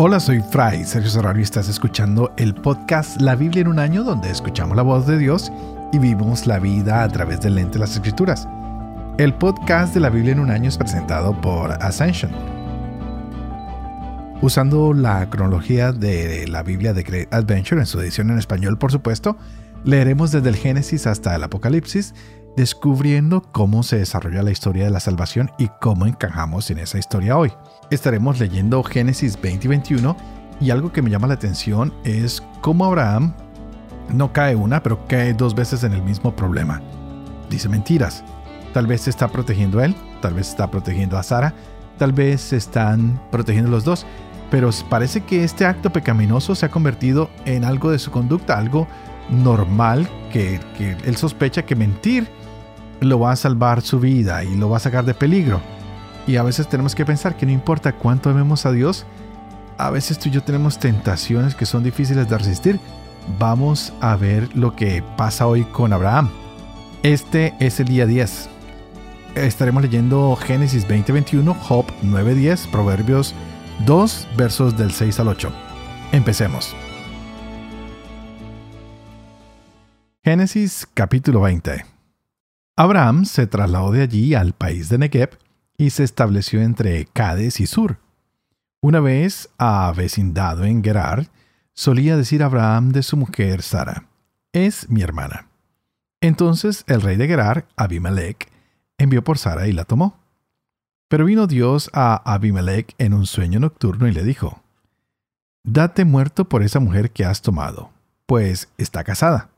Hola, soy Fray Sergio Serrano y estás escuchando el podcast La Biblia en un año donde escuchamos la voz de Dios y vivimos la vida a través del lente de las escrituras. El podcast de la Biblia en un año es presentado por Ascension. Usando la cronología de la Biblia de Great Adventure en su edición en español, por supuesto, leeremos desde el Génesis hasta el Apocalipsis, descubriendo cómo se desarrolla la historia de la salvación y cómo encajamos en esa historia hoy. Estaremos leyendo Génesis 20 y 21 y algo que me llama la atención es cómo Abraham no cae una, pero cae dos veces en el mismo problema. Dice mentiras. Tal vez se está protegiendo a él, tal vez está protegiendo a Sara, tal vez se están protegiendo los dos, pero parece que este acto pecaminoso se ha convertido en algo de su conducta, algo normal que él sospecha que mentir lo va a salvar su vida y lo va a sacar de peligro. Y a veces tenemos que pensar que no importa cuánto amemos a Dios, a veces tú y yo tenemos tentaciones que son difíciles de resistir. Vamos a ver lo que pasa hoy con Abraham. Este es el día 10. Estaremos leyendo Génesis 20:21, Job 9:10, Proverbios 2, versos del 6 al 8. Empecemos. Génesis capítulo 20. Abraham se trasladó de allí al país de Negev y se estableció entre Cades y Sur. Una vez avecindado en Gerar, solía decir Abraham de su mujer Sara, es mi hermana. Entonces el rey de Gerar, Abimelech, envió por Sara y la tomó. Pero vino Dios a Abimelech en un sueño nocturno y le dijo, Date muerto por esa mujer que has tomado, pues está casada.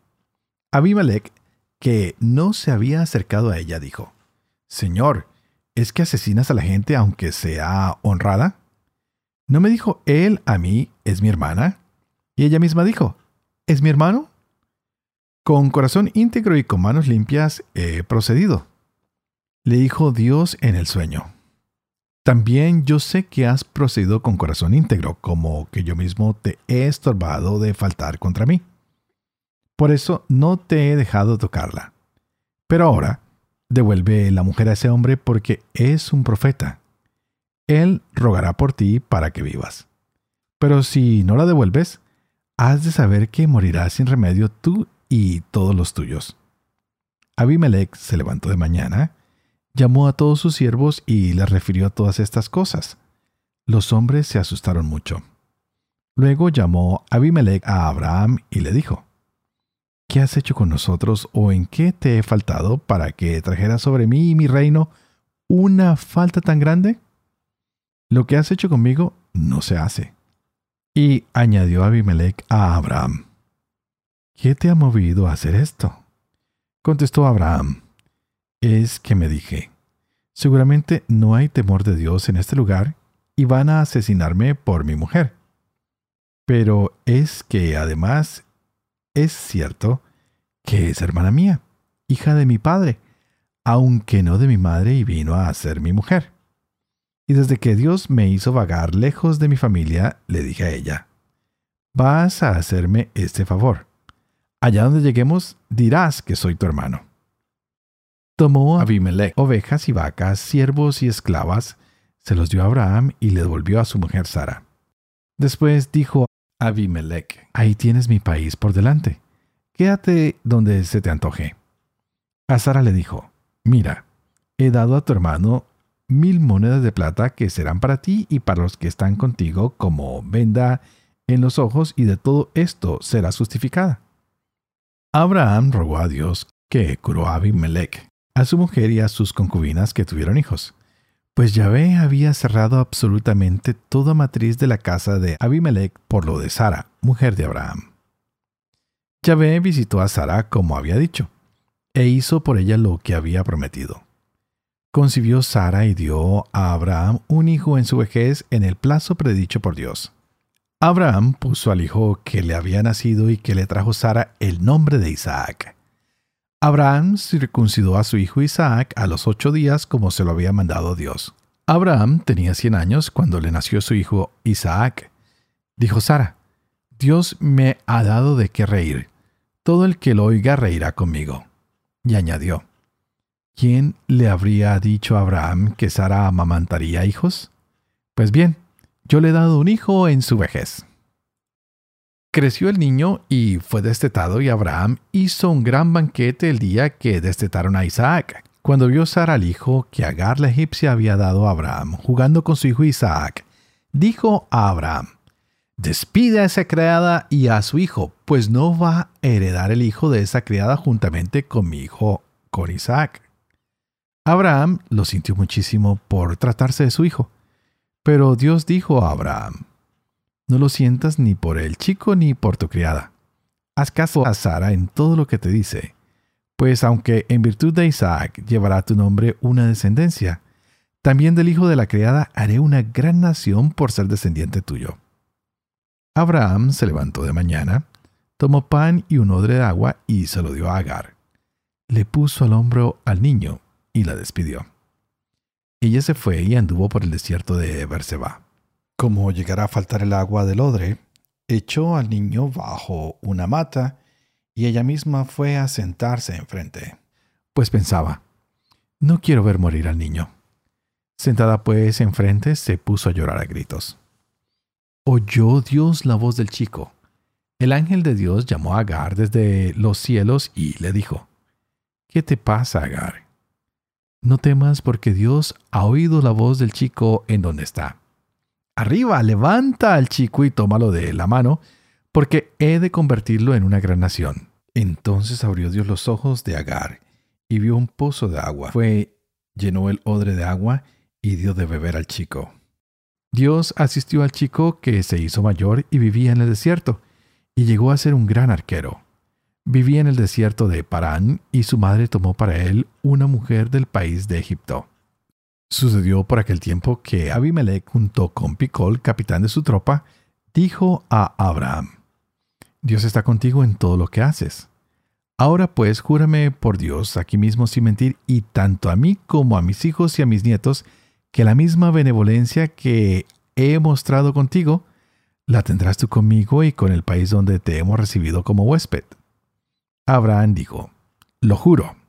Abimelech, que no se había acercado a ella, dijo, Señor, ¿es que asesinas a la gente aunque sea honrada? ¿No me dijo él a mí, es mi hermana? Y ella misma dijo, ¿es mi hermano? Con corazón íntegro y con manos limpias he procedido. Le dijo Dios en el sueño. También yo sé que has procedido con corazón íntegro, como que yo mismo te he estorbado de faltar contra mí. Por eso no te he dejado tocarla. Pero ahora, Devuelve la mujer a ese hombre porque es un profeta. Él rogará por ti para que vivas. Pero si no la devuelves, has de saber que morirás sin remedio tú y todos los tuyos. Abimelech se levantó de mañana, llamó a todos sus siervos y les refirió todas estas cosas. Los hombres se asustaron mucho. Luego llamó Abimelech a Abraham y le dijo, ¿Qué has hecho con nosotros o en qué te he faltado para que trajeras sobre mí y mi reino una falta tan grande? Lo que has hecho conmigo no se hace. Y añadió Abimelech a Abraham, ¿qué te ha movido a hacer esto? Contestó Abraham, es que me dije, seguramente no hay temor de Dios en este lugar y van a asesinarme por mi mujer. Pero es que además es cierto que es hermana mía, hija de mi padre, aunque no de mi madre y vino a ser mi mujer. Y desde que Dios me hizo vagar lejos de mi familia, le dije a ella, vas a hacerme este favor. Allá donde lleguemos, dirás que soy tu hermano. Tomó Abimelech ovejas y vacas, siervos y esclavas, se los dio a Abraham y le devolvió a su mujer Sara. Después dijo Abimelech, ahí tienes mi país por delante. Quédate donde se te antoje. A Sara le dijo, mira, he dado a tu hermano mil monedas de plata que serán para ti y para los que están contigo como venda en los ojos y de todo esto serás justificada. Abraham rogó a Dios que curó a Abimelech, a su mujer y a sus concubinas que tuvieron hijos pues Yahvé había cerrado absolutamente toda matriz de la casa de Abimelech por lo de Sara, mujer de Abraham. Yahvé visitó a Sara como había dicho, e hizo por ella lo que había prometido. Concibió Sara y dio a Abraham un hijo en su vejez en el plazo predicho por Dios. Abraham puso al hijo que le había nacido y que le trajo Sara el nombre de Isaac. Abraham circuncidó a su hijo Isaac a los ocho días como se lo había mandado Dios. Abraham tenía cien años cuando le nació su hijo Isaac. Dijo Sara, Dios me ha dado de qué reír. Todo el que lo oiga reirá conmigo. Y añadió, ¿quién le habría dicho a Abraham que Sara amamantaría hijos? Pues bien, yo le he dado un hijo en su vejez. Creció el niño y fue destetado y Abraham hizo un gran banquete el día que destetaron a Isaac. Cuando vio Sara al hijo que Agar la egipcia había dado a Abraham, jugando con su hijo Isaac, dijo a Abraham, despide a esa criada y a su hijo, pues no va a heredar el hijo de esa criada juntamente con mi hijo, con Isaac. Abraham lo sintió muchísimo por tratarse de su hijo, pero Dios dijo a Abraham, no lo sientas ni por el chico ni por tu criada. Haz caso a Sara en todo lo que te dice, pues aunque en virtud de Isaac llevará tu nombre una descendencia, también del hijo de la criada haré una gran nación por ser descendiente tuyo. Abraham se levantó de mañana, tomó pan y un odre de agua y se lo dio a Agar. Le puso al hombro al niño y la despidió. Ella se fue y anduvo por el desierto de Berseba. Como llegara a faltar el agua del odre, echó al niño bajo una mata y ella misma fue a sentarse enfrente. Pues pensaba, no quiero ver morir al niño. Sentada pues enfrente, se puso a llorar a gritos. Oyó Dios la voz del chico. El ángel de Dios llamó a Agar desde los cielos y le dijo, ¿Qué te pasa, Agar? No temas porque Dios ha oído la voz del chico en donde está. Arriba, levanta al chico y tómalo de la mano, porque he de convertirlo en una gran nación. Entonces abrió Dios los ojos de Agar y vio un pozo de agua. Fue, llenó el odre de agua y dio de beber al chico. Dios asistió al chico que se hizo mayor y vivía en el desierto, y llegó a ser un gran arquero. Vivía en el desierto de Parán y su madre tomó para él una mujer del país de Egipto. Sucedió por aquel tiempo que Abimelech junto con Picol, capitán de su tropa, dijo a Abraham, Dios está contigo en todo lo que haces. Ahora pues júrame por Dios aquí mismo sin mentir y tanto a mí como a mis hijos y a mis nietos que la misma benevolencia que he mostrado contigo, la tendrás tú conmigo y con el país donde te hemos recibido como huésped. Abraham dijo, Lo juro.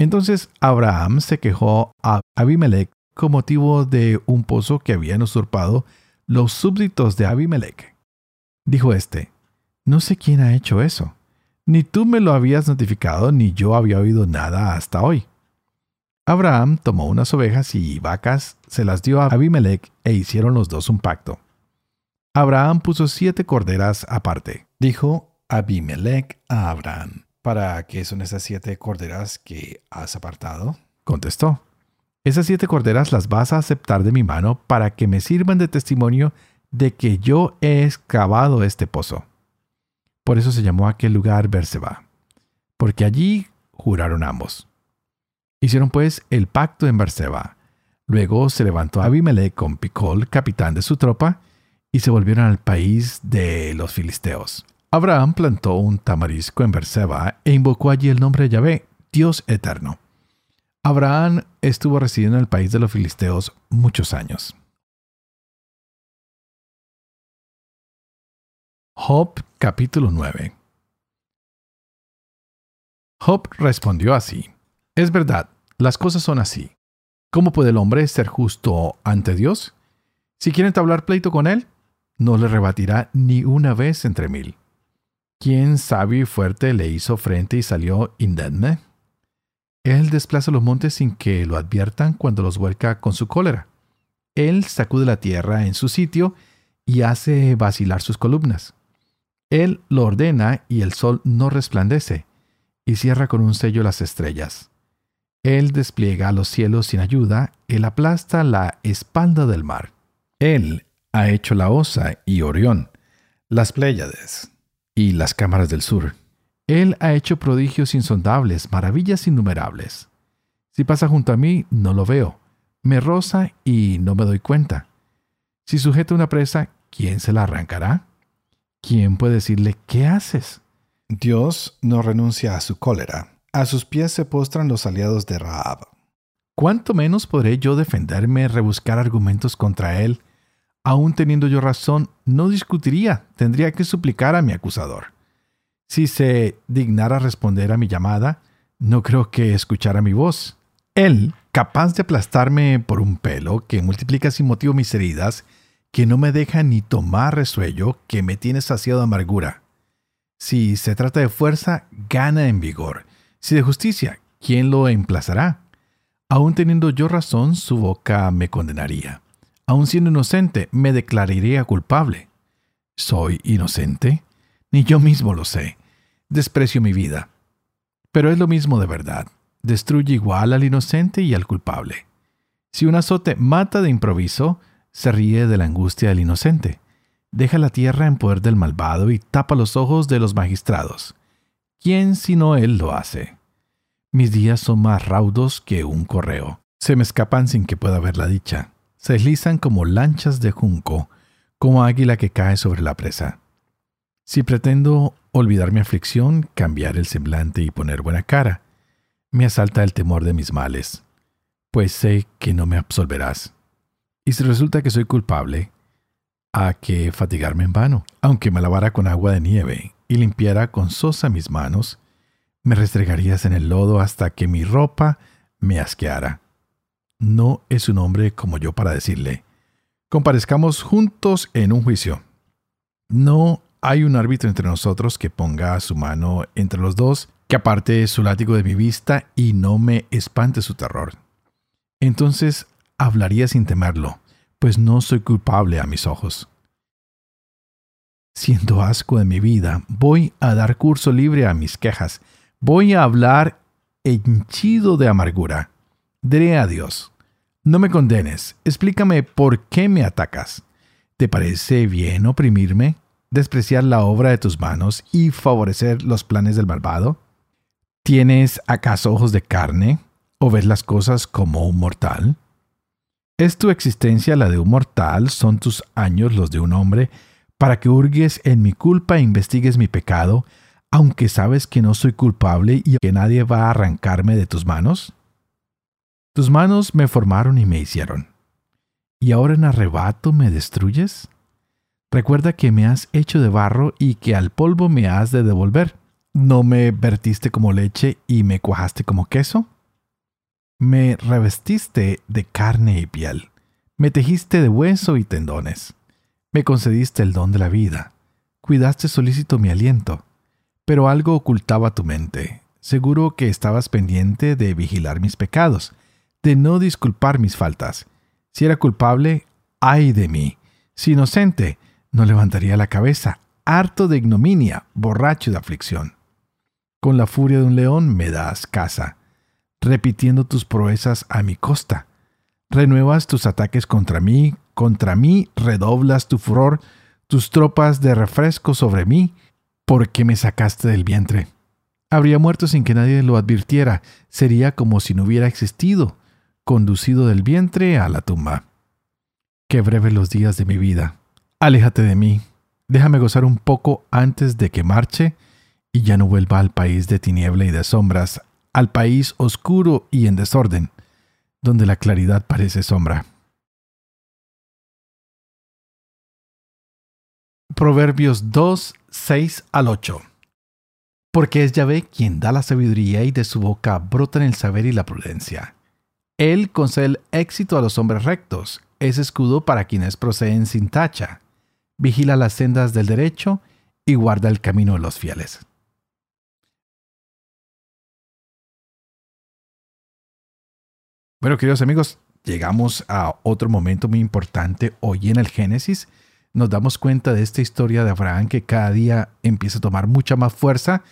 Entonces Abraham se quejó a Abimelech con motivo de un pozo que habían usurpado los súbditos de Abimelech. Dijo éste, No sé quién ha hecho eso. Ni tú me lo habías notificado, ni yo había oído nada hasta hoy. Abraham tomó unas ovejas y vacas, se las dio a Abimelech e hicieron los dos un pacto. Abraham puso siete corderas aparte. Dijo Abimelech a Abraham. ¿Para qué son esas siete corderas que has apartado? Contestó. Esas siete corderas las vas a aceptar de mi mano para que me sirvan de testimonio de que yo he excavado este pozo. Por eso se llamó aquel lugar Berseba, porque allí juraron ambos. Hicieron pues el pacto en Berseba. Luego se levantó Abimelech con Picol, capitán de su tropa, y se volvieron al país de los filisteos. Abraham plantó un tamarisco en Berseba e invocó allí el nombre de Yahvé, Dios eterno. Abraham estuvo residiendo en el país de los filisteos muchos años. Job capítulo 9 Job respondió así, Es verdad, las cosas son así. ¿Cómo puede el hombre ser justo ante Dios? Si quieren hablar pleito con él, no le rebatirá ni una vez entre mil. ¿Quién sabio y fuerte le hizo frente y salió indemne? Él desplaza los montes sin que lo adviertan cuando los vuelca con su cólera. Él sacude la tierra en su sitio y hace vacilar sus columnas. Él lo ordena y el sol no resplandece, y cierra con un sello las estrellas. Él despliega los cielos sin ayuda, él aplasta la espalda del mar. Él ha hecho la Osa y Orión, las Pléyades, y las cámaras del sur. Él ha hecho prodigios insondables, maravillas innumerables. Si pasa junto a mí, no lo veo. Me roza y no me doy cuenta. Si sujeta una presa, ¿quién se la arrancará? ¿Quién puede decirle qué haces? Dios no renuncia a su cólera. A sus pies se postran los aliados de Raab. ¿Cuánto menos podré yo defenderme, rebuscar argumentos contra él aún teniendo yo razón, no discutiría, tendría que suplicar a mi acusador. Si se dignara responder a mi llamada, no creo que escuchara mi voz. Él, capaz de aplastarme por un pelo que multiplica sin motivo mis heridas, que no me deja ni tomar resuello, que me tiene saciado de amargura. Si se trata de fuerza, gana en vigor. Si de justicia, ¿quién lo emplazará? Aun teniendo yo razón, su boca me condenaría. Aun siendo inocente, me declararía culpable. ¿Soy inocente? Ni yo mismo lo sé. Desprecio mi vida. Pero es lo mismo de verdad. Destruye igual al inocente y al culpable. Si un azote mata de improviso, se ríe de la angustia del inocente. Deja la tierra en poder del malvado y tapa los ojos de los magistrados. ¿Quién sino él lo hace? Mis días son más raudos que un correo. Se me escapan sin que pueda ver la dicha. Se deslizan como lanchas de junco, como águila que cae sobre la presa. Si pretendo olvidar mi aflicción, cambiar el semblante y poner buena cara, me asalta el temor de mis males, pues sé que no me absolverás. Y si resulta que soy culpable, ¿a qué fatigarme en vano? Aunque me lavara con agua de nieve y limpiara con sosa mis manos, me restregarías en el lodo hasta que mi ropa me asqueara. No es un hombre como yo para decirle, comparezcamos juntos en un juicio. No hay un árbitro entre nosotros que ponga su mano entre los dos, que aparte su látigo de mi vista y no me espante su terror. Entonces hablaría sin temerlo, pues no soy culpable a mis ojos. Siendo asco de mi vida, voy a dar curso libre a mis quejas, voy a hablar henchido de amargura. Diré a Dios, no me condenes, explícame por qué me atacas. ¿Te parece bien oprimirme, despreciar la obra de tus manos y favorecer los planes del malvado? ¿Tienes acaso ojos de carne o ves las cosas como un mortal? ¿Es tu existencia la de un mortal? ¿Son tus años los de un hombre? Para que hurgues en mi culpa e investigues mi pecado, aunque sabes que no soy culpable y que nadie va a arrancarme de tus manos? Tus manos me formaron y me hicieron. ¿Y ahora en arrebato me destruyes? Recuerda que me has hecho de barro y que al polvo me has de devolver. ¿No me vertiste como leche y me cuajaste como queso? Me revestiste de carne y piel, me tejiste de hueso y tendones, me concediste el don de la vida, cuidaste solícito mi aliento, pero algo ocultaba tu mente, seguro que estabas pendiente de vigilar mis pecados, de no disculpar mis faltas. Si era culpable, ay de mí. Si inocente, no levantaría la cabeza, harto de ignominia, borracho de aflicción. Con la furia de un león me das caza repitiendo tus proezas a mi costa. Renuevas tus ataques contra mí, contra mí redoblas tu furor, tus tropas de refresco sobre mí, porque me sacaste del vientre. Habría muerto sin que nadie lo advirtiera, sería como si no hubiera existido, conducido del vientre a la tumba. Qué breve los días de mi vida. Aléjate de mí, déjame gozar un poco antes de que marche y ya no vuelva al país de tiniebla y de sombras, al país oscuro y en desorden, donde la claridad parece sombra. Proverbios 2, 6 al 8. Porque es Yahvé quien da la sabiduría y de su boca brotan el saber y la prudencia. Él concede el éxito a los hombres rectos, es escudo para quienes proceden sin tacha. Vigila las sendas del derecho y guarda el camino de los fieles. Bueno, queridos amigos, llegamos a otro momento muy importante hoy en el Génesis. Nos damos cuenta de esta historia de Abraham que cada día empieza a tomar mucha más fuerza,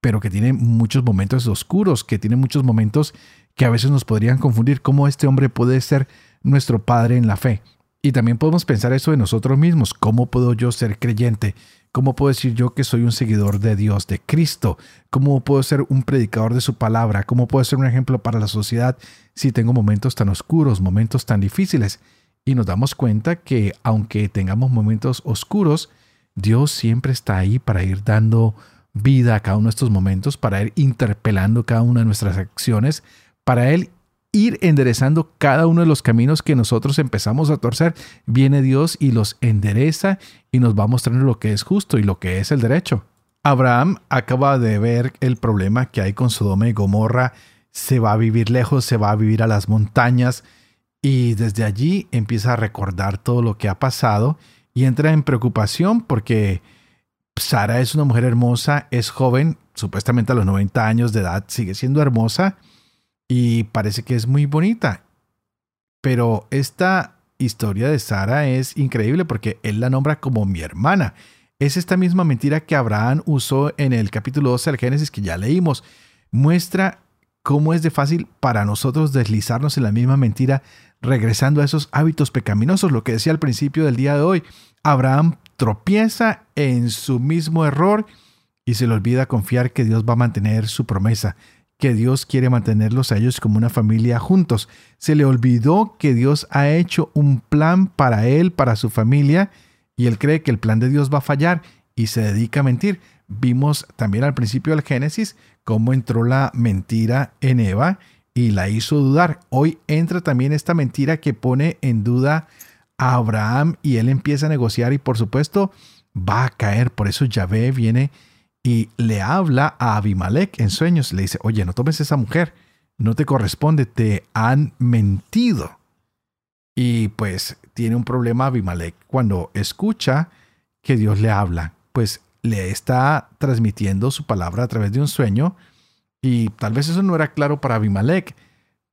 pero que tiene muchos momentos oscuros, que tiene muchos momentos que a veces nos podrían confundir cómo este hombre puede ser nuestro padre en la fe. Y también podemos pensar eso de nosotros mismos. ¿Cómo puedo yo ser creyente? ¿Cómo puedo decir yo que soy un seguidor de Dios, de Cristo? ¿Cómo puedo ser un predicador de su palabra? ¿Cómo puedo ser un ejemplo para la sociedad si tengo momentos tan oscuros, momentos tan difíciles? Y nos damos cuenta que aunque tengamos momentos oscuros, Dios siempre está ahí para ir dando vida a cada uno de estos momentos, para ir interpelando cada una de nuestras acciones, para Él ir enderezando cada uno de los caminos que nosotros empezamos a torcer. Viene Dios y los endereza y nos va mostrando lo que es justo y lo que es el derecho. Abraham acaba de ver el problema que hay con Sodoma y Gomorra. Se va a vivir lejos, se va a vivir a las montañas y desde allí empieza a recordar todo lo que ha pasado y entra en preocupación porque Sara es una mujer hermosa, es joven, supuestamente a los 90 años de edad sigue siendo hermosa y parece que es muy bonita. Pero esta historia de Sara es increíble porque él la nombra como mi hermana. Es esta misma mentira que Abraham usó en el capítulo 12 del Génesis que ya leímos. Muestra cómo es de fácil para nosotros deslizarnos en la misma mentira regresando a esos hábitos pecaminosos, lo que decía al principio del día de hoy. Abraham tropieza en su mismo error y se le olvida confiar que Dios va a mantener su promesa, que Dios quiere mantenerlos a ellos como una familia juntos. Se le olvidó que Dios ha hecho un plan para él, para su familia, y él cree que el plan de Dios va a fallar y se dedica a mentir. Vimos también al principio del Génesis cómo entró la mentira en Eva y la hizo dudar. Hoy entra también esta mentira que pone en duda a Abraham y él empieza a negociar y por supuesto va a caer. Por eso Yahvé viene y le habla a Abimelech en sueños. Le dice, oye, no tomes esa mujer, no te corresponde, te han mentido. Y pues tiene un problema Abimelech cuando escucha que Dios le habla, pues le está transmitiendo su palabra a través de un sueño y tal vez eso no era claro para Abimelech,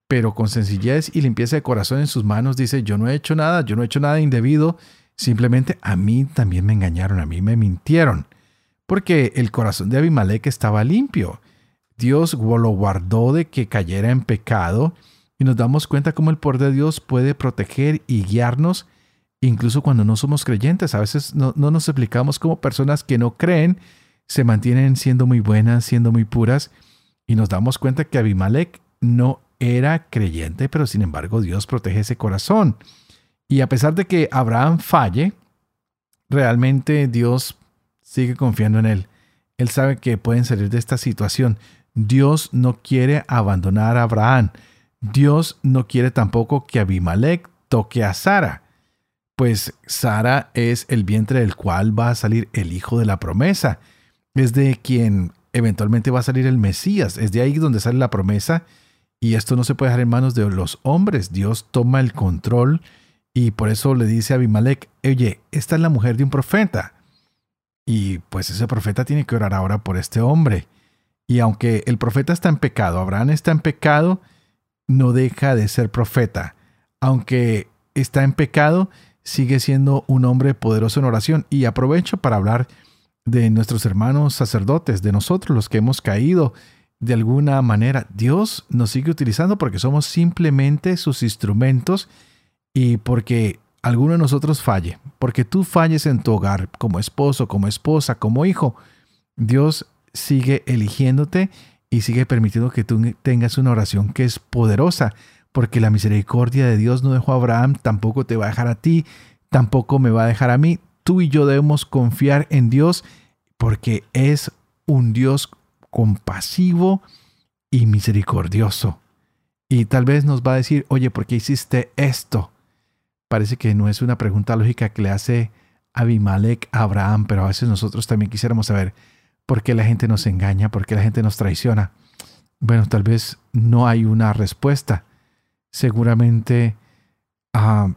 pero con sencillez y limpieza de corazón en sus manos dice, yo no he hecho nada, yo no he hecho nada indebido, simplemente a mí también me engañaron, a mí me mintieron, porque el corazón de Abimelech estaba limpio. Dios lo guardó de que cayera en pecado y nos damos cuenta cómo el poder de Dios puede proteger y guiarnos incluso cuando no somos creyentes. A veces no, no nos explicamos cómo personas que no creen se mantienen siendo muy buenas, siendo muy puras y nos damos cuenta que Abimelech no era creyente, pero sin embargo Dios protege ese corazón. Y a pesar de que Abraham falle, realmente Dios sigue confiando en él. Él sabe que pueden salir de esta situación. Dios no quiere abandonar a Abraham. Dios no quiere tampoco que Abimelech toque a Sara, pues Sara es el vientre del cual va a salir el hijo de la promesa. Es de quien eventualmente va a salir el Mesías. Es de ahí donde sale la promesa. Y esto no se puede dejar en manos de los hombres. Dios toma el control y por eso le dice a Abimelech, oye, esta es la mujer de un profeta. Y pues ese profeta tiene que orar ahora por este hombre. Y aunque el profeta está en pecado, Abraham está en pecado, no deja de ser profeta. Aunque está en pecado, sigue siendo un hombre poderoso en oración. Y aprovecho para hablar de nuestros hermanos sacerdotes, de nosotros los que hemos caído de alguna manera. Dios nos sigue utilizando porque somos simplemente sus instrumentos y porque alguno de nosotros falle, porque tú falles en tu hogar como esposo, como esposa, como hijo. Dios sigue eligiéndote y sigue permitiendo que tú tengas una oración que es poderosa, porque la misericordia de Dios no dejó a Abraham, tampoco te va a dejar a ti, tampoco me va a dejar a mí tú y yo debemos confiar en Dios porque es un Dios compasivo y misericordioso. Y tal vez nos va a decir, oye, ¿por qué hiciste esto? Parece que no es una pregunta lógica que le hace Abimelech a Abraham, pero a veces nosotros también quisiéramos saber por qué la gente nos engaña, por qué la gente nos traiciona. Bueno, tal vez no hay una respuesta. Seguramente ah,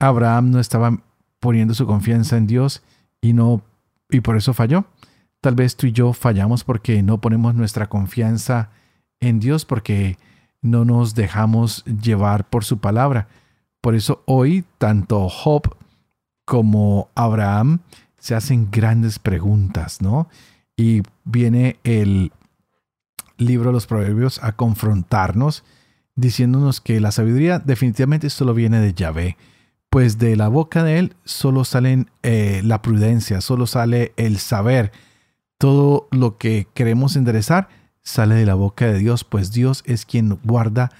Abraham no estaba poniendo su confianza en Dios y no y por eso falló. Tal vez tú y yo fallamos porque no ponemos nuestra confianza en Dios porque no nos dejamos llevar por su palabra. Por eso hoy tanto Job como Abraham se hacen grandes preguntas, ¿no? Y viene el libro de los Proverbios a confrontarnos diciéndonos que la sabiduría definitivamente solo viene de Yahvé pues de la boca de él solo salen eh, la prudencia, solo sale el saber. Todo lo que queremos enderezar sale de la boca de Dios, pues Dios es quien guarda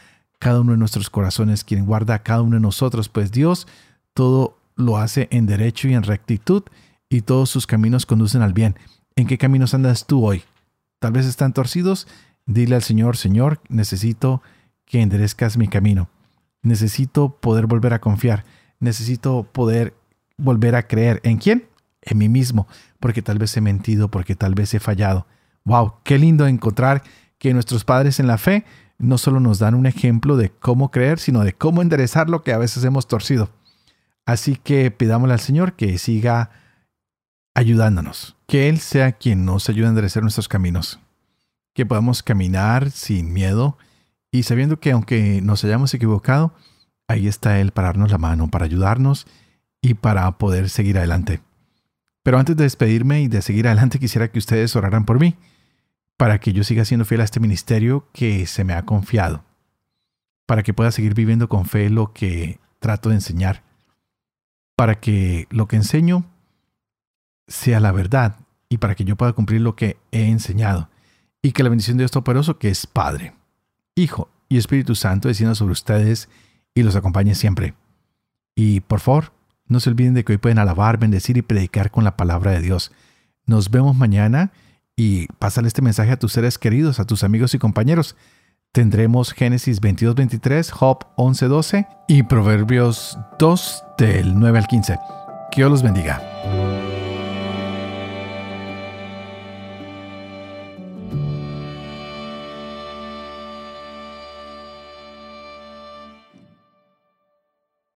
cada uno de nuestros corazones, quien guarda a cada uno de nosotros, pues Dios todo lo hace en derecho y en rectitud y todos sus caminos conducen al bien. ¿En qué caminos andas tú hoy? Tal vez están torcidos. Dile al Señor, Señor, necesito que enderezcas mi camino. Necesito poder volver a confiar necesito poder volver a creer. ¿En quién? En mí mismo, porque tal vez he mentido, porque tal vez he fallado. ¡Wow! Qué lindo encontrar que nuestros padres en la fe no solo nos dan un ejemplo de cómo creer, sino de cómo enderezar lo que a veces hemos torcido. Así que pidámosle al Señor que siga ayudándonos, que Él sea quien nos ayude a enderezar nuestros caminos, que podamos caminar sin miedo y sabiendo que aunque nos hayamos equivocado, ahí está Él para darnos la mano, para ayudarnos y para poder seguir adelante. Pero antes de despedirme y de seguir adelante, quisiera que ustedes oraran por mí, para que yo siga siendo fiel a este ministerio que se me ha confiado, para que pueda seguir viviendo con fe lo que trato de enseñar, para que lo que enseño sea la verdad y para que yo pueda cumplir lo que he enseñado, y que la bendición de Dios Todopoderoso, que es Padre, Hijo y Espíritu Santo, descienda sobre ustedes y los acompañe siempre. Y por favor, no se olviden de que hoy pueden alabar, bendecir y predicar con la palabra de Dios. Nos vemos mañana y pásale este mensaje a tus seres queridos, a tus amigos y compañeros. Tendremos Génesis 22-23, Job 11-12 y Proverbios 2 del 9 al 15. Que Dios los bendiga.